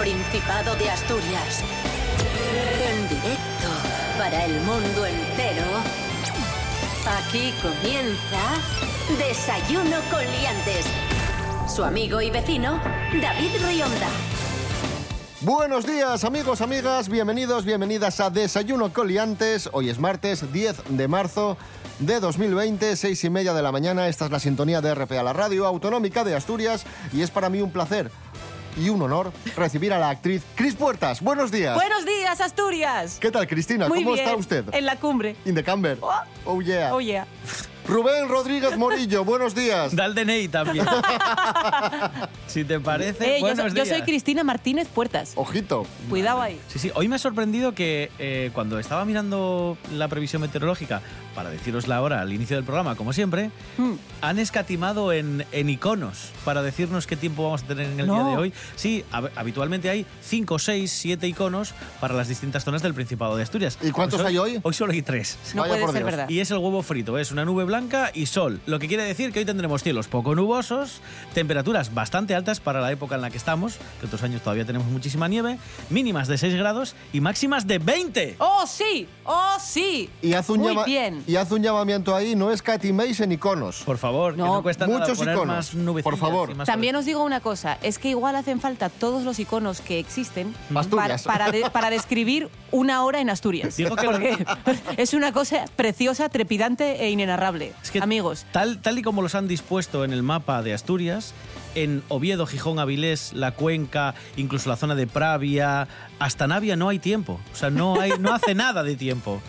Principado de Asturias. En directo para el mundo entero. Aquí comienza Desayuno con Liantes. Su amigo y vecino, David Rionda. Buenos días amigos, amigas, bienvenidos, bienvenidas a Desayuno Coliantes. Hoy es martes 10 de marzo de 2020, seis y media de la mañana. Esta es la sintonía de RPA, la radio autonómica de Asturias y es para mí un placer y un honor recibir a la actriz Cris Puertas. Buenos días. Buenos días, Asturias. ¿Qué tal, Cristina? Muy ¿Cómo bien. está usted? En la cumbre. In the camber. Oh. Oh yeah. Oh, yeah. Rubén Rodríguez Morillo, buenos días. Da el DNI también. si te parece, Eh, yo, buenos soy, yo soy días. Cristina Martínez Puertas. Ojito. Cuidado ahí. Sí, sí. Hoy me ha sorprendido que eh, cuando estaba mirando la previsión meteorológica, para deciros la hora al inicio del programa, como siempre, Hmm. han escatimado en, en iconos para decirnos qué tiempo vamos a tener en el No. día de hoy. Sí, hab- habitualmente hay 5, 6, 7 iconos para las distintas zonas del Principado de Asturias. ¿Y cuántos Pues hay hoy? Hoy solo hay 3. No Vaya puede por ser Dios. verdad. Y es el huevo frito, es una nube blanca y sol, lo que quiere decir que hoy tendremos cielos poco nubosos, temperaturas bastante altas para la época en la que estamos, que otros años todavía tenemos muchísima nieve, mínimas de 6 grados y máximas de 20. ¡Oh, sí! ¡Oh, sí! Y haz un, Muy llama- bien. y haz un llamamiento ahí, no escatiméis en iconos. Por favor, que No, no cuesta nada muchos poner iconos, más nubecillas por favor. y más También os digo una cosa, es que igual hacen falta todos los iconos que existen para, Asturias. para, de- para describir una hora en Asturias. Digo que Porque es una cosa preciosa, trepidante e inenarrable. Es que Amigos, Tal, tal y como los han dispuesto en el mapa de Asturias, en Oviedo, Gijón, Avilés, la Cuenca, incluso la zona de Pravia, hasta Navia no hay tiempo. O sea, no, hay, no hace nada de tiempo.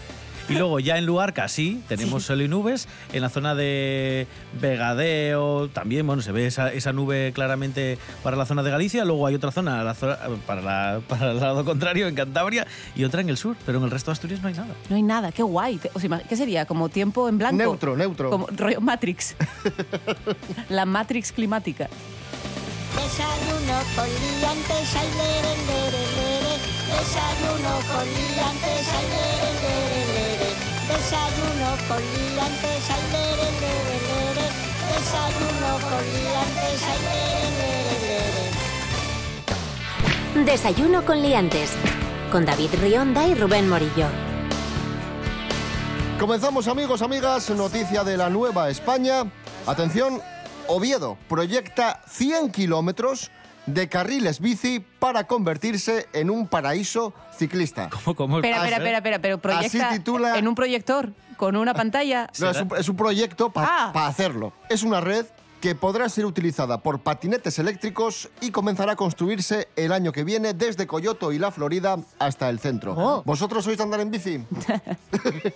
Y luego ya en Luarca sí, tenemos sol y nubes. En la zona de Vegadeo también, bueno, se ve esa, esa nube claramente para la zona de Galicia. Luego hay otra zona, la zona- para, la- para el lado contrario, en Cantabria, y otra en el sur. Pero en el resto de Asturias no hay nada. no hay nada, qué guay. Te- o sea, ¿Qué sería? ¿Como tiempo en blanco? Neutro, neutro. Como rollo Matrix. La Matrix climática. Desayuno con liantes, ay, lere, lere, lere. Desayuno con liantes, ay, lere. Desayuno con liantes, ay, lere, lere, lere. Desayuno con liantes, ay, lere, lere, lere. Desayuno con Liantes. Con David Rionda y Rubén Morillo. Comenzamos amigos, amigas, noticia de la Nueva España. Atención, Oviedo proyecta 100 kilómetros de carriles bici para convertirse en un paraíso ciclista. ¿Cómo, cómo Espera, pasa, espera, eh? espera, espera, pero proyecta Así titula- en un proyector con una pantalla. No, es, un, es un proyecto para Ah. hacerlo. Es una red que podrá ser utilizada por patinetes eléctricos y comenzará a construirse el año que viene desde Coyoto y la Florida hasta el centro. Oh. ¿Vosotros sois de andar en bici?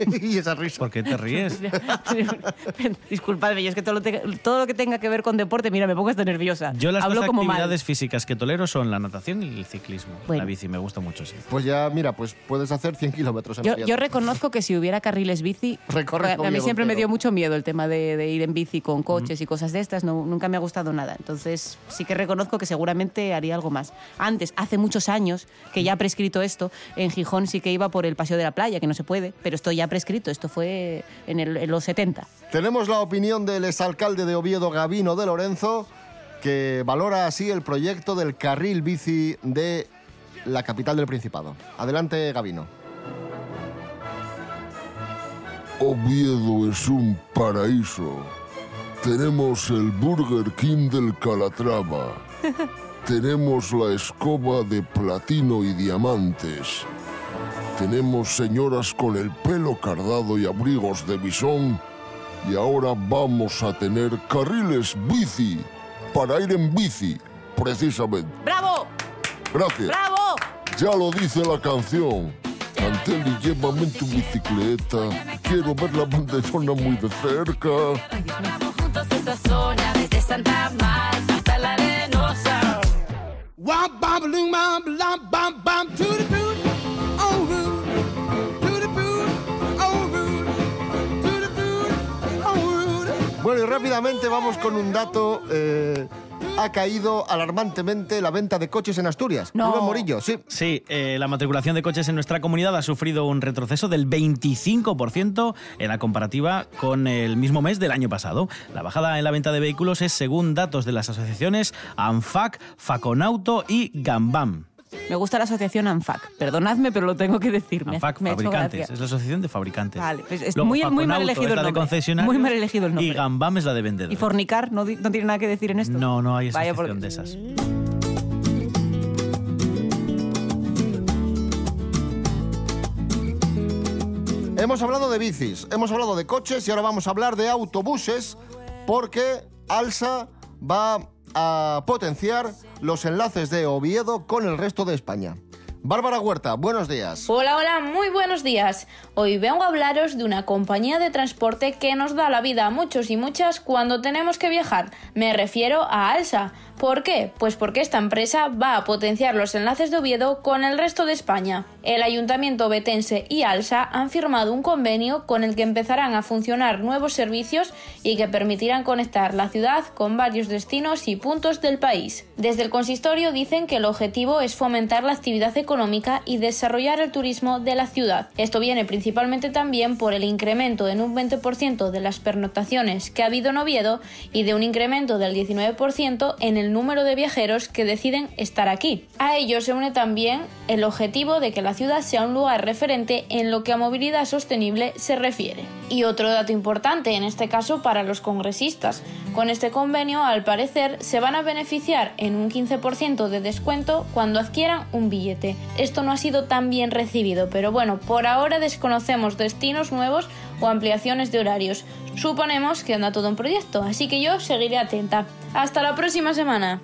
y esa risa. ¿Por qué te ríes? Disculpadme, yo es que todo lo, te- todo lo que tenga que ver con deporte, mira, me pongo hasta nerviosa. Yo las Hablo dos como mal. actividades físicas que tolero son la natación y el ciclismo. Bueno. La bici me gusta mucho, sí. Pues ya, mira, pues puedes hacer 100 kilómetros en Yo, yo reconozco que si hubiera carriles bici, Recorre a mí siempre me dio mucho miedo el tema de, de ir en bici con coches y cosas de estas, no, nunca me ha gustado nada. Entonces sí que reconozco que seguramente haría algo más. Antes, hace muchos años que ya ha prescrito esto, en Gijón sí que iba por el paseo de la playa, que no se puede, pero esto ya ha prescrito, esto fue en, el- en los 70. Tenemos la opinión del exalcalde de Oviedo, Gabino de Lorenzo, que valora así el proyecto del carril bici de la capital del Principado. Adelante, Gabino. Oviedo es un paraíso. Tenemos el Burger King del Calatrava. Tenemos la escoba de platino y diamantes. Tenemos señoras con el pelo cardado y abrigos de bisón. Y ahora vamos a tener carriles bici para ir en bici, precisamente. ¡Bravo! Gracias. ¡Bravo! Ya lo dice la canción. Anteli, llévame en tu bicicleta. Quiero ver la banderona muy de cerca. Juntos esta zona, desde Santa Marta hasta la Arenosa. Womp bam loom bam blam bam bam to the boot on root to the boot on root to the boot on root Bueno, y y rápidamente vamos con un dato. eh, ha caído alarmantemente la venta de coches en Asturias. No. Rubén Morillo, sí. Sí, eh, la matriculación de coches en nuestra comunidad ha sufrido un retroceso del 25% en la comparativa con el mismo mes del año pasado. La bajada en la venta de vehículos es según datos de las asociaciones ANFAC, Faconauto y Gambam. Me gusta la asociación ANFAC. Perdonadme, pero lo tengo que decir. ANFAC, me fabricantes, es la asociación de fabricantes. Vale, pues es Luego, muy- muy mal elegido el nombre. Muy mal elegido el nombre. Y Gambam es la de vendedores. ¿Y fornicar no, no tiene nada que decir en esto? No, no hay Vaya, asociación porque- de esas. Hemos hablado de bicis, hemos hablado de coches y ahora vamos a hablar de autobuses porque Alsa va a potenciar los enlaces de Oviedo con el resto de España. Bárbara Huerta, buenos días. Hola, hola, muy buenos días. Hoy vengo a hablaros de una compañía de transporte que nos da la vida a muchos y muchas cuando tenemos que viajar. Me refiero a Alsa. ¿Por qué? Pues porque esta empresa va a potenciar los enlaces de Oviedo con el resto de España. El Ayuntamiento Betense y Alsa han firmado un convenio con el que empezarán a funcionar nuevos servicios y que permitirán conectar la ciudad con varios destinos y puntos del país. Desde el consistorio dicen que el objetivo es fomentar la actividad económica y desarrollar el turismo de la ciudad. Esto viene principalmente también por el incremento en un 20% de las pernotaciones que ha habido en Oviedo y de un incremento del 19% en el número de viajeros que deciden estar aquí. A ello se une también el objetivo de que la ciudad sea un lugar referente en lo que a movilidad sostenible se refiere. Y otro dato importante, en este caso para los congresistas. Con este convenio, al parecer, se van a beneficiar en un 15% de descuento cuando adquieran un billete. Esto no ha sido tan bien recibido, pero bueno, por ahora desconocemos destinos nuevos o ampliaciones de horarios. Suponemos que anda todo un proyecto, así que yo seguiré atenta. Hasta la próxima semana.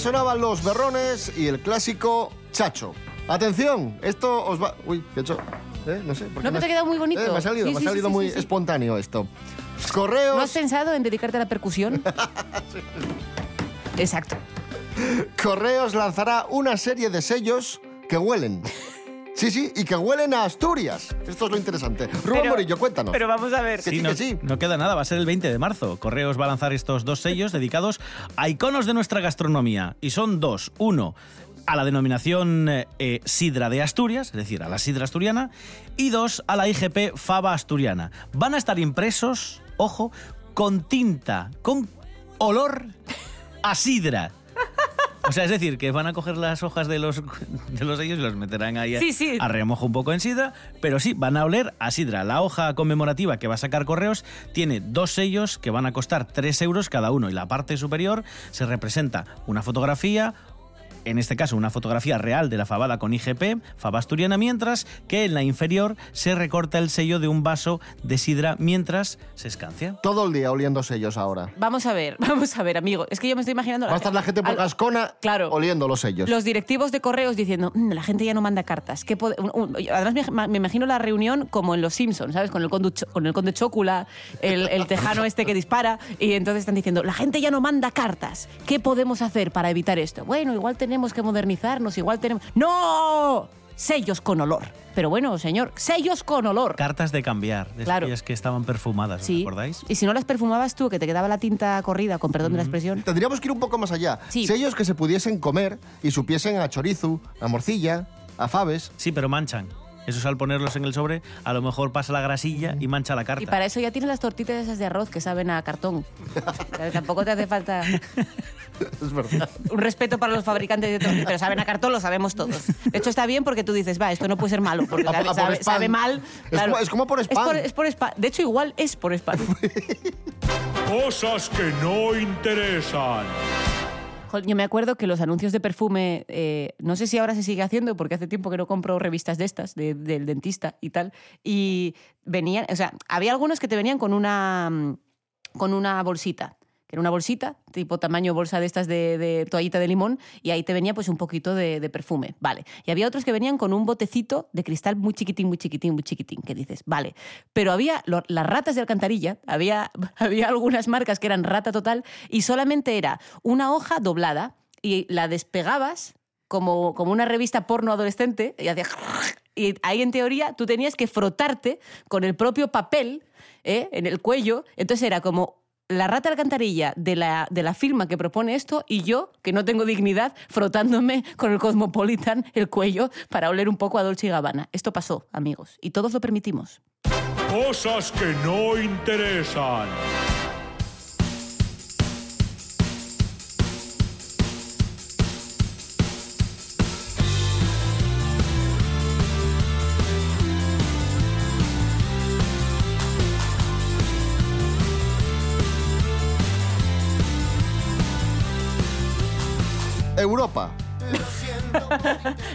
Ahí sonaban los berrones y el clásico Chacho. Atención, esto os va... Uy, ¿qué he hecho? ¿Eh? No sé. ¿por qué No, pero te ha quedado muy bonito. Eh, me ha salido, Sí, me ha salido sí, muy espontáneo esto. ¿No has Correos, pensado en dedicarte a la percusión? Exacto. Correos lanzará una serie de sellos que huelen. Sí, sí, y que huelen a Asturias. Esto es lo interesante. Rubén Pero- Morillo, cuéntanos. Pero vamos a ver. Que sí, Sí, no, que sí. no queda nada, va a ser el 20 de marzo. Correos va a lanzar estos dos sellos dedicados a iconos de nuestra gastronomía. Y son dos. Uno, a la denominación eh, eh, Sidra de Asturias, es decir, a la Sidra asturiana. Y dos, a la IGP Fava asturiana. Van a estar impresos, ojo, con tinta, con olor a sidra. O sea, es decir, que van a coger las hojas de los, de los sellos y los meterán ahí Sí, sí. a remojo un poco en sidra, pero sí, van a oler a sidra. La hoja conmemorativa que va a sacar Correos tiene dos sellos que van a costar 3 euros cada uno y la parte superior se representa una fotografía, en este caso una fotografía real de la fabada con IGP, fava asturiana, mientras que en la inferior se recorta el sello de un vaso de sidra mientras se escancia. Todo el día oliendo sellos ahora. Vamos a ver, vamos a ver, amigo. Es que yo me estoy imaginando... Va a estar la gente por al- Gascona Claro. oliendo los sellos. Los directivos de correos diciendo, "Mm, la gente ya no manda cartas. ¿Qué pode-?" un- un- además, me, imagino la reunión como en Los Simpsons, ¿sabes? Con el, conde, Cho- con el conde Chocula, el, el tejano este que dispara, y entonces están diciendo, la gente ya no manda cartas. ¿Qué podemos hacer para evitar esto? Bueno, igual tenemos que modernizarnos, igual tenemos... ¡No! Sellos con olor. Pero bueno, señor, sellos con olor. Cartas de cambiar, de Claro. aquellas que estaban perfumadas, ¿os Sí. acordáis? Y si no las perfumabas tú, que te quedaba la tinta corrida, con perdón de la expresión. Tendríamos que ir un poco más allá. Sí. Sellos que se pudiesen comer y supiesen a chorizo, a morcilla, a faves. Sí, pero manchan. Esos al ponerlos en el sobre, a lo mejor pasa la grasilla y mancha la carta. Y para eso ya tienes las tortitas esas de arroz que saben a cartón. Tampoco te hace falta Es verdad. un respeto para los fabricantes de tortitas, pero saben a cartón, lo sabemos todos. De hecho, está bien porque tú dices, va, esto no puede ser malo, porque A- a sabe, por sabe- mal. Es como- es como por spam. Es por, es por spam. De hecho, igual es por spam. Cosas que no interesan. Yo me acuerdo que los anuncios de perfume, eh, no sé si ahora se sigue haciendo, porque hace tiempo que no compro revistas de estas, de- del dentista y tal, y venían, o sea, había algunos que te venían con una, mm, con una bolsita, que era una bolsita, tipo tamaño bolsa de estas de, toallita de limón, y ahí te venía pues un poquito de, perfume, vale. Y había otros que venían con un botecito de cristal muy chiquitín, muy chiquitín, muy chiquitín, que dices, vale. Pero había las ratas de alcantarilla, había, había algunas marcas que eran rata total, y solamente era una hoja doblada, y la despegabas como, como una revista porno adolescente, y hacía... Y ahí, en teoría, tú tenías que frotarte con el propio papel ¿eh? en el cuello. Entonces era como la rata alcantarilla de la, de la firma que propone esto y yo, que no tengo dignidad, frotándome con el Cosmopolitan el cuello para oler un poco a Dolce y Gabbana. Esto pasó, amigos, y todos lo permitimos. Cosas que no interesan. Europa.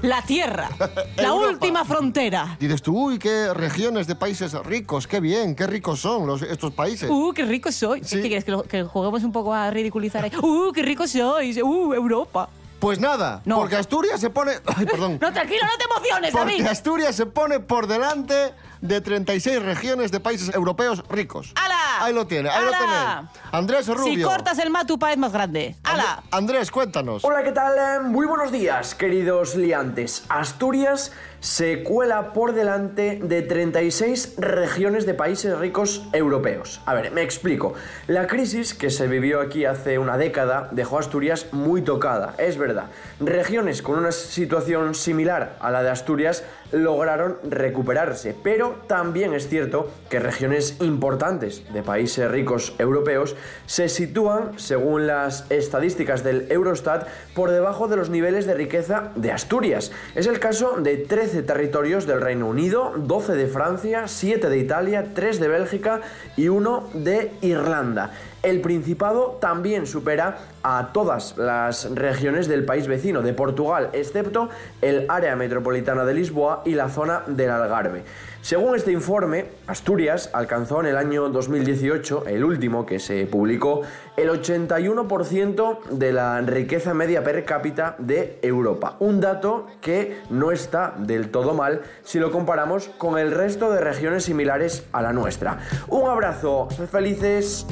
La tierra, la Europa. última frontera. Dices tú, uy, qué regiones de países ricos, qué bien, qué ricos son los, estos países. ¡Uh, qué rico soy! Sí. ¿Qué quieres? ¿Que, lo- que juguemos un poco a ridiculizar ahí? ¡Uh, qué rico sois! ¡Uh, Europa! Pues nada, No. porque Asturias se pone... Ay, perdón. No, tranquilo, no te emociones, Porque David. Asturias se pone por delante de 36 regiones de países europeos ricos. ¡Hala! Ahí lo tiene, ahí lo ¡Hala! tiene. Andrés Rubio. Si cortas el matupa es más grande. ¡Hala! Andrés, cuéntanos. Hola, ¿qué tal? Eh, Muy buenos días, queridos liantes. Asturias se cuela por delante de 36 regiones de países ricos europeos. A ver, me explico. La crisis que se vivió aquí hace una década dejó a Asturias muy tocada, es verdad. Regiones con una situación similar a la de Asturias lograron recuperarse, pero también es cierto que regiones importantes de países ricos europeos se sitúan, según las estadísticas del Eurostat, por debajo de los niveles de riqueza de Asturias. Es el caso de 13 territorios del Reino Unido, 12 de Francia, 7 de Italia, 3 de Bélgica y 1 de Irlanda. El Principado también supera a todas las regiones del país vecino de Portugal, excepto el área metropolitana de Lisboa y la zona del Algarve. Según este informe, Asturias alcanzó en el año 2018, el último que se publicó, el 81% de la riqueza media per cápita de Europa. Un dato que no está del todo mal si lo comparamos con el resto de regiones similares a la nuestra. Un abrazo, felices.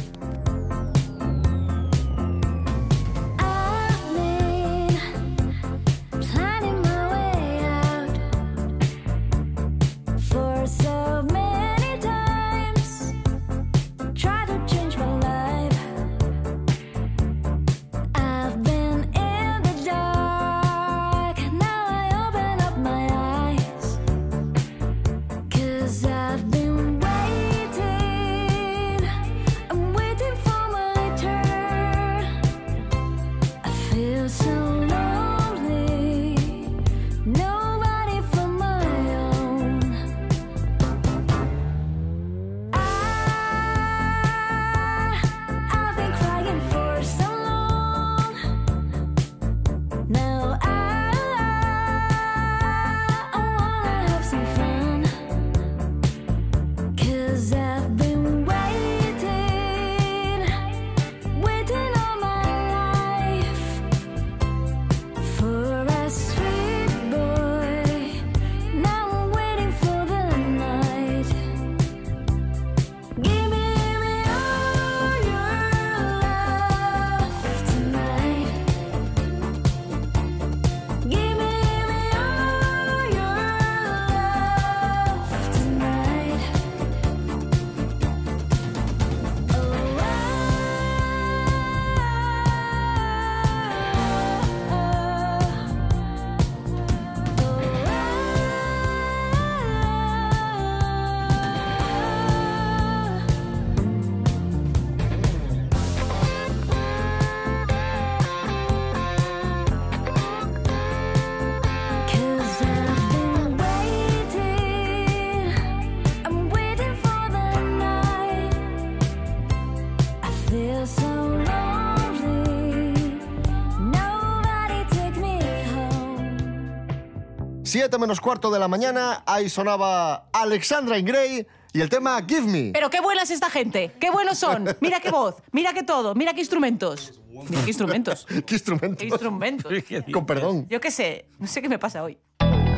7 menos cuarto de la mañana, ahí sonaba Alexandra Ingray y el tema Give Me. Pero qué buena es esta gente, qué buenos son. Mira qué voz, mira qué todo, mira qué instrumentos. Mira qué instrumentos. ¿Qué instrumentos? ¿Qué instrumentos? Con perdón. Yo qué sé, no sé qué me pasa hoy.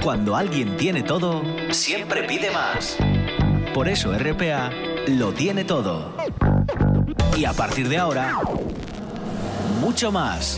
Cuando alguien tiene todo, siempre pide más. Por eso RPA lo tiene todo. Y a partir de ahora, mucho más.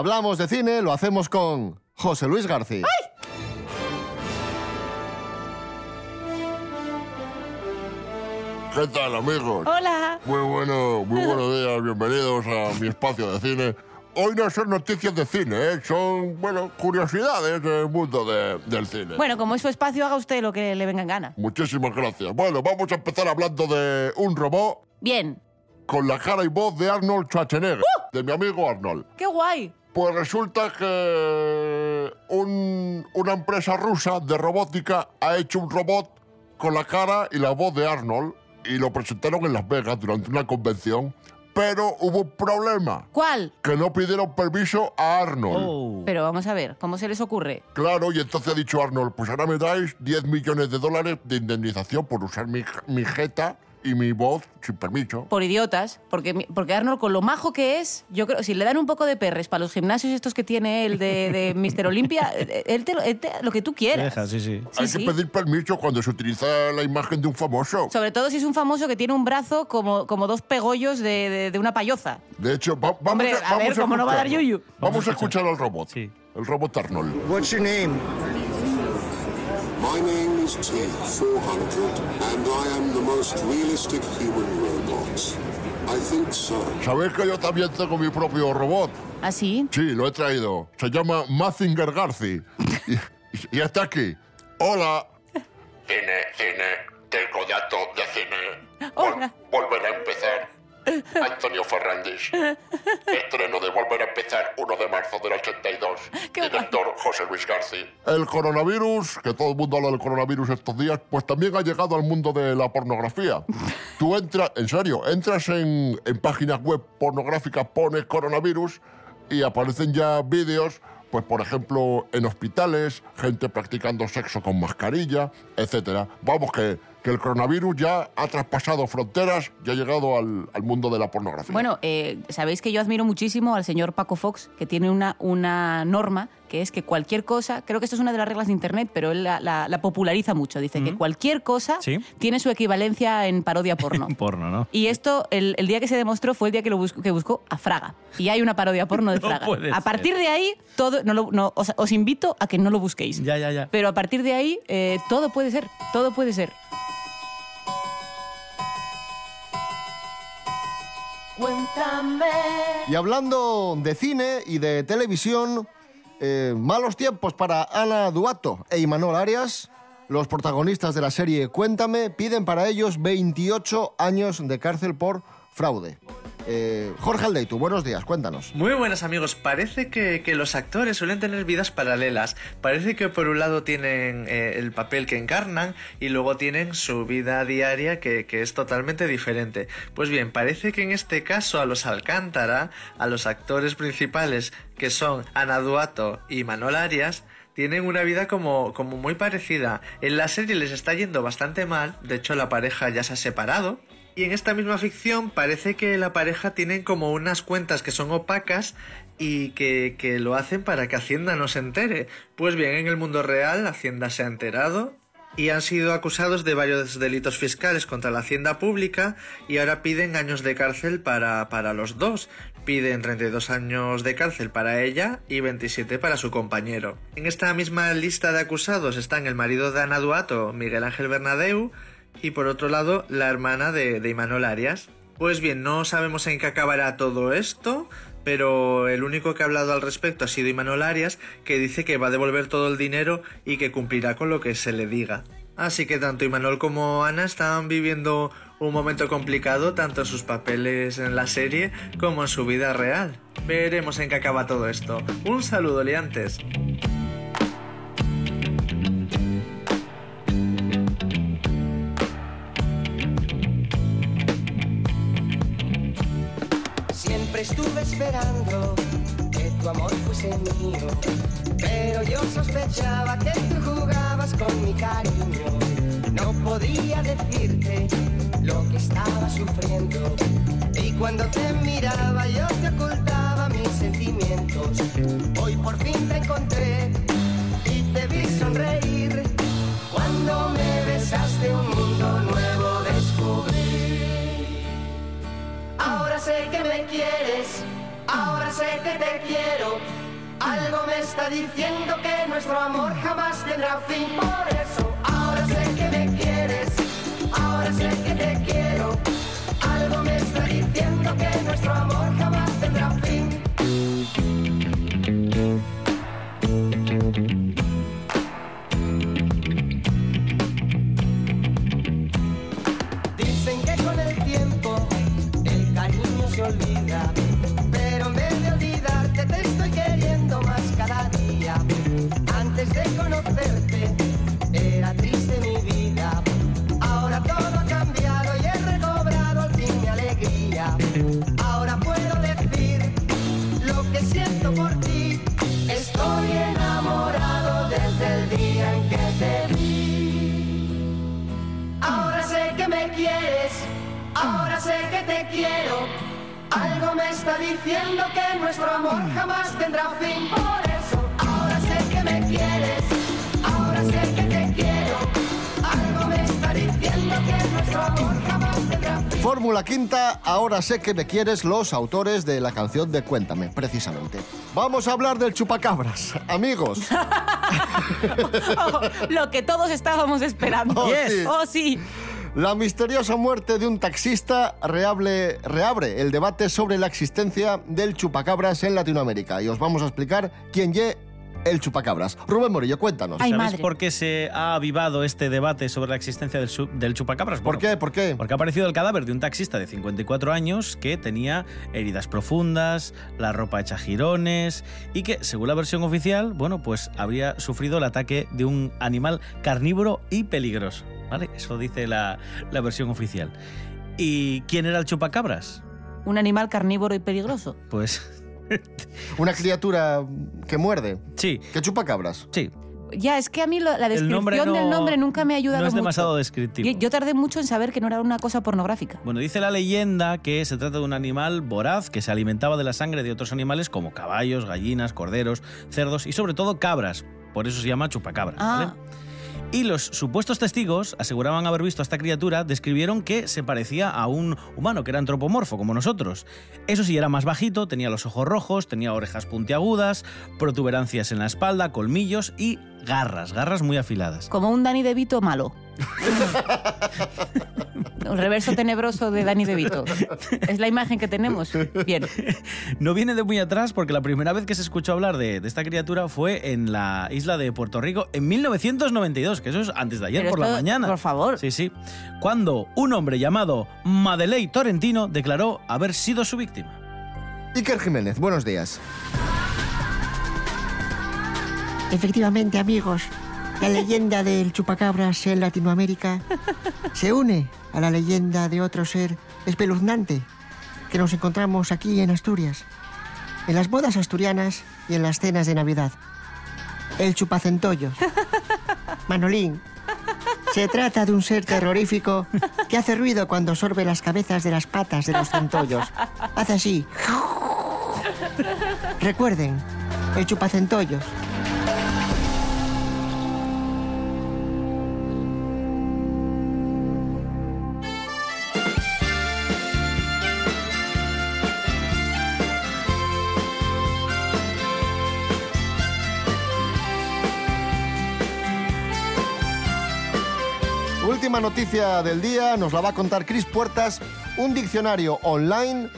Hablamos de cine, lo hacemos con José Luis García. ¿Qué tal, amigos? Hola. Muy bueno, muy buenos días, bienvenidos a mi espacio de cine. Hoy no son noticias de cine, ¿eh? son, bueno, curiosidades del mundo de- del cine. Bueno, como es su espacio, haga usted lo que le venga en gana. Muchísimas gracias. Bueno, vamos a empezar hablando de un robot Bien. con la cara y voz de Arnold Schwarzenegger, de mi amigo Arnold. ¡Qué guay! Pues resulta que un- una empresa rusa de robótica ha hecho un robot con la cara y la voz de Arnold y lo presentaron en Las Vegas durante una convención, pero hubo un problema, ¿Cuál? que no pidieron permiso a Arnold. Pero vamos a ver, ¿cómo se les ocurre? Claro, y entonces ha dicho Arnold, pues ahora me dais 10 millones de dólares de indemnización por usar mi, mi jeta y mi voz sin permiso. Por idiotas, porque, porque Arnold, con lo majo que es, yo creo, si le dan un poco de perres para los gimnasios estos que tiene él de, de Mr. Olympia, eh, él te, lo- él te- lo que tú quieras. sí, sí. Hay sí. que pedir permiso cuando se utiliza la imagen de un famoso. Sobre todo si es un famoso que tiene un brazo como, como dos pegollos de, de- de una payoza. De hecho, va- vamos Hombre, a, a ver, vamos ¿cómo no va a dar yuyu? Vamos a escuchar al robot. El robot Arnold. What's your name? My name is T-400, and I am the most realistic human robot. I think so. ¿Sabéis que yo también tengo mi propio robot? ¿Ah, sí? Sí, lo he traído. Se llama Mazinger Garci. Y, y está aquí. Hola. Cine, cine. Tengo datos de cine. Hola. Volver a empezar. Antonio Fernández. Estreno de Volver a empezar 1 de marzo del 82. Director José Luis García. El coronavirus, que todo el mundo habla del coronavirus estos días, pues también ha llegado al mundo de la pornografía. Tú entras, en serio, entras en, en páginas web pornográficas, pones coronavirus y aparecen ya vídeos, pues por ejemplo, en hospitales, gente practicando sexo con mascarilla, etcétera. Vamos, que, que el coronavirus ya ha traspasado fronteras y ha llegado al, al mundo de la pornografía. Bueno, eh, sabéis que yo admiro muchísimo al señor Paco Fox, que tiene una, una norma que es que cualquier cosa, creo que esto es una de las reglas de Internet, pero él la, la- la populariza mucho. Dice que cualquier cosa Sí. tiene su equivalencia en parodia porno. Porno, ¿no? Y esto, el, el día que se demostró fue el día que, lo buscó, que buscó a Fraga. Y hay una parodia porno de No Fraga. puede a ser. partir de ahí, todo, no lo- no, os, os invito a que no lo busquéis. Ya, ya, ya. Pero a partir de ahí, eh, todo puede ser, todo puede ser. Cuéntame. Y hablando de cine y de televisión, eh, malos tiempos para Ana Duato e Imanol Arias. Los protagonistas de la serie Cuéntame piden para ellos 28 años de cárcel por fraude. Eh, Jorge Aldeitu, buenos días, cuéntanos. Muy buenas amigos, parece que, los actores suelen tener vidas paralelas. Parece que por un lado tienen eh, el papel que encarnan y luego tienen su vida diaria que, que es totalmente diferente. Pues bien, parece que en este caso a los Alcántara, a los actores principales que son Ana Duato y Manol Arias, tienen una vida como, como muy parecida. En la serie les está yendo bastante mal, de hecho la pareja ya se ha separado. Y en esta misma ficción parece que la pareja tienen como unas cuentas que son opacas y que, que lo hacen para que Hacienda no se entere. Pues bien, en el mundo real Hacienda se ha enterado y han sido acusados de varios delitos fiscales contra la hacienda pública y ahora piden años de cárcel para, para los dos. Piden 32 años de cárcel para ella y 27 para su compañero. En esta misma lista de acusados están el marido de Ana Duato, Miguel Ángel Bernadeu, y por otro lado la hermana de, Imanol Arias. Pues bien, no sabemos en qué acabará todo esto, pero el único que ha hablado al respecto ha sido Imanol Arias, que dice que va a devolver todo el dinero y que cumplirá con lo que se le diga. Así que tanto Imanol como Ana están viviendo un momento complicado tanto en sus papeles en la serie como en su vida real. Veremos en qué acaba todo esto. Un saludo, liantes. Estuve esperando que tu amor fuese mío, pero yo sospechaba que tú jugabas con mi cariño. No podía decirte lo que estaba sufriendo y cuando te miraba yo te ocultaba mis sentimientos. Hoy por fin te encontré y te vi sonreír. Sé que me quieres, ahora sé que te quiero. Algo me está diciendo que nuestro amor jamás tendrá fin. Por eso, ahora sé que me quieres, ahora sé que te quiero. Algo me está diciendo que nuestro amor jamás tendrá fin. Ahora sé que me quieres, los autores de la canción de Cuéntame, precisamente. Vamos a hablar del chupacabras, amigos. Oh, lo que todos estábamos esperando. Oh, sí. Oh, sí. La misteriosa muerte de un taxista reable- reabre el debate sobre la existencia del chupacabras en Latinoamérica. Y os vamos a explicar quién ye el chupacabras. Rubén Morillo, cuéntanos. ¿Sabéis por qué se ha avivado este debate sobre la existencia del chupacabras? ¿Por qué? ¿Por qué? Porque ha aparecido el cadáver de un taxista de 54 años que tenía heridas profundas, la ropa hecha jirones y que, según la versión oficial, bueno, pues habría sufrido el ataque de un animal carnívoro y peligroso. ¿Vale? Eso dice la, la versión oficial. ¿Y quién era el chupacabras? Un animal carnívoro y peligroso. Pues Una criatura que muerde. Sí. Que chupa cabras. Sí. Ya, es que a mí lo- la descripción nombre del no- nombre nunca me ha ayudado no es mucho. demasiado descriptivo. Yo, yo tardé mucho en saber que no era una cosa pornográfica. Bueno, dice la leyenda que se trata de un animal voraz que se alimentaba de la sangre de otros animales como caballos, gallinas, corderos, cerdos y sobre todo cabras. Por eso se llama chupacabras. ¿vale? Y los supuestos testigos aseguraban haber visto a esta criatura, describieron que se parecía a un humano, que era antropomorfo, como nosotros. Eso sí, era más bajito, tenía los ojos rojos, tenía orejas puntiagudas, protuberancias en la espalda, colmillos y garras, garras muy afiladas. Como un Danny DeVito malo. El reverso tenebroso de Danny DeVito. Es la imagen que tenemos. Bien. No viene de muy atrás porque la primera vez que se escuchó hablar de, de esta criatura fue en la isla de Puerto Rico en 1992, que eso es antes de ayer Pero por la mañana. por favor. Sí, sí. Cuando un hombre llamado Madeley Torrentino declaró haber sido su víctima. Iker Jiménez, buenos días. Efectivamente, amigos, la leyenda del chupacabras en Latinoamérica se une a la leyenda de otro ser espeluznante que nos encontramos aquí en Asturias, en las bodas asturianas y en las cenas de Navidad. El chupacentollos. Manolín, se trata de un ser terrorífico que hace ruido cuando sorbe las cabezas de las patas de los centollos. Hace así. Recuerden, el chupacentollos. Última noticia del día nos la va a contar Cris Puertas. Un diccionario online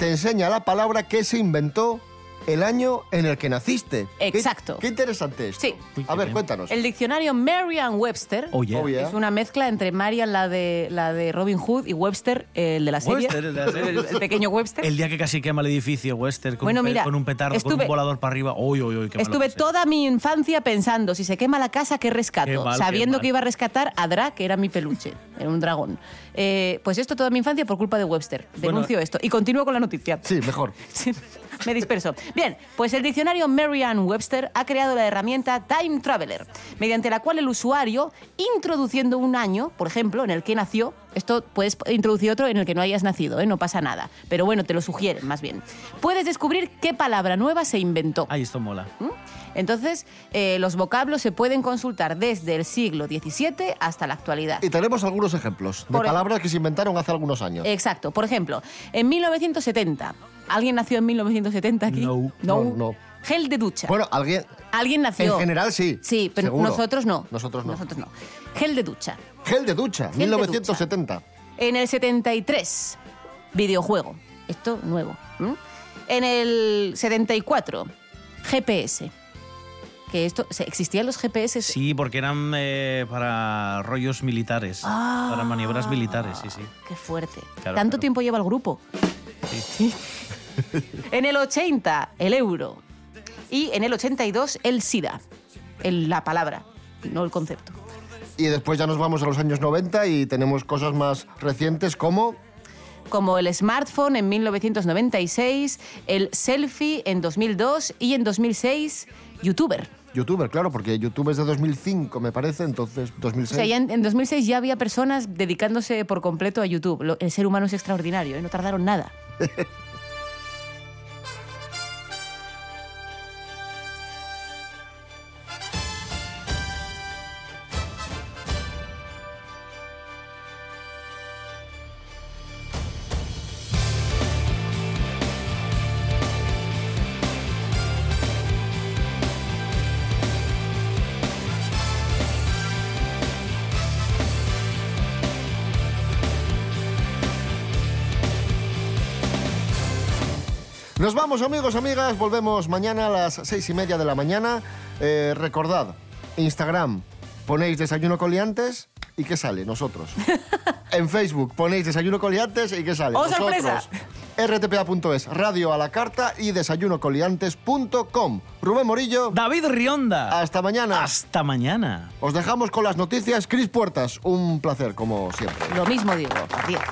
te enseña la palabra que se inventó el año en el que naciste. Exacto. Qué, interesante esto. Sí. A ver, cuéntanos. El diccionario Merriam-Webster Oh, yeah. Oh, yeah. es una mezcla entre Marian, la de, la de Robin Hood, y Webster, el de la serie. Webster, el de la serie. El- el pequeño Webster. El día que casi quema el edificio Western con, Bueno, un, mira, con un petardo, con un volador para arriba. Uy, uy, uy, qué malo Estuve toda mi infancia pensando, si se quema la casa, ¿qué rescato? Qué mal, qué Sabiendo que iba a rescatar a Dra, que era mi peluche, era un dragón. Eh, pues esto toda mi infancia por culpa de Webster. Bueno. Denuncio esto. Y continúo con la noticia. Sí, mejor. Me disperso. Bien, pues el diccionario Merriam-Webster ha creado la herramienta Time Traveler, mediante la cual el usuario, introduciendo un año, por ejemplo, en el que nació, esto puedes introducir otro en el que no hayas nacido, ¿eh? no pasa nada. Pero bueno, te lo sugieren más bien. Puedes descubrir qué palabra nueva se inventó. Ay, esto mola. Entonces, eh, los vocablos se pueden consultar desde el siglo XVII hasta la actualidad. Y tenemos algunos ejemplos de Por ej- palabras que se inventaron hace algunos años. Exacto. Por ejemplo, en 1970. ¿Alguien nació en 1970 aquí? No. No, no. Gel de ducha. Bueno, alguien. Alguien nació. En general, sí. Sí, pero seguro. nosotros no. Nosotros no. Nosotros no. Gel de ducha. Gel de ducha, Gel de 1970. En el 73, videojuego. Esto nuevo. En el 74, GPS. Que esto, se- ¿Existían los GPS? Sí, porque eran eh, para rollos militares, Ah. para maniobras militares, sí, sí. Qué fuerte. Claro, ¿Tanto claro. tiempo lleva el grupo? Sí. en el 80, el euro. Y en el 82, el SIDA. El- la palabra, no el concepto. Y después ya nos vamos a los años 90 y tenemos cosas más recientes como como el smartphone en 1996, el selfie en 2002 y en 2006, youtuber. youtuber, claro, porque YouTube es de 2005, me parece, entonces O 2006. sea, ya en, en 2006 ya había personas dedicándose por completo a YouTube. Lo- el ser humano es extraordinario, ¿eh? no tardaron nada. vamos, amigos, amigas. Volvemos mañana a las seis y media de la mañana. Eh, recordad, Instagram, ponéis desayuno coliantes y ¿qué sale? Nosotros. en Facebook ponéis desayuno coliantes y ¿qué sale? ¡Oh, Nosotros. sorpresa! rtpa.es, radio a la carta y desayunocoliantes.com. Rubén Morillo. David Rionda. Hasta mañana. Hasta mañana. Os dejamos con las noticias. Cris Puertas, un placer, como siempre. Lo mismo digo. Adiós.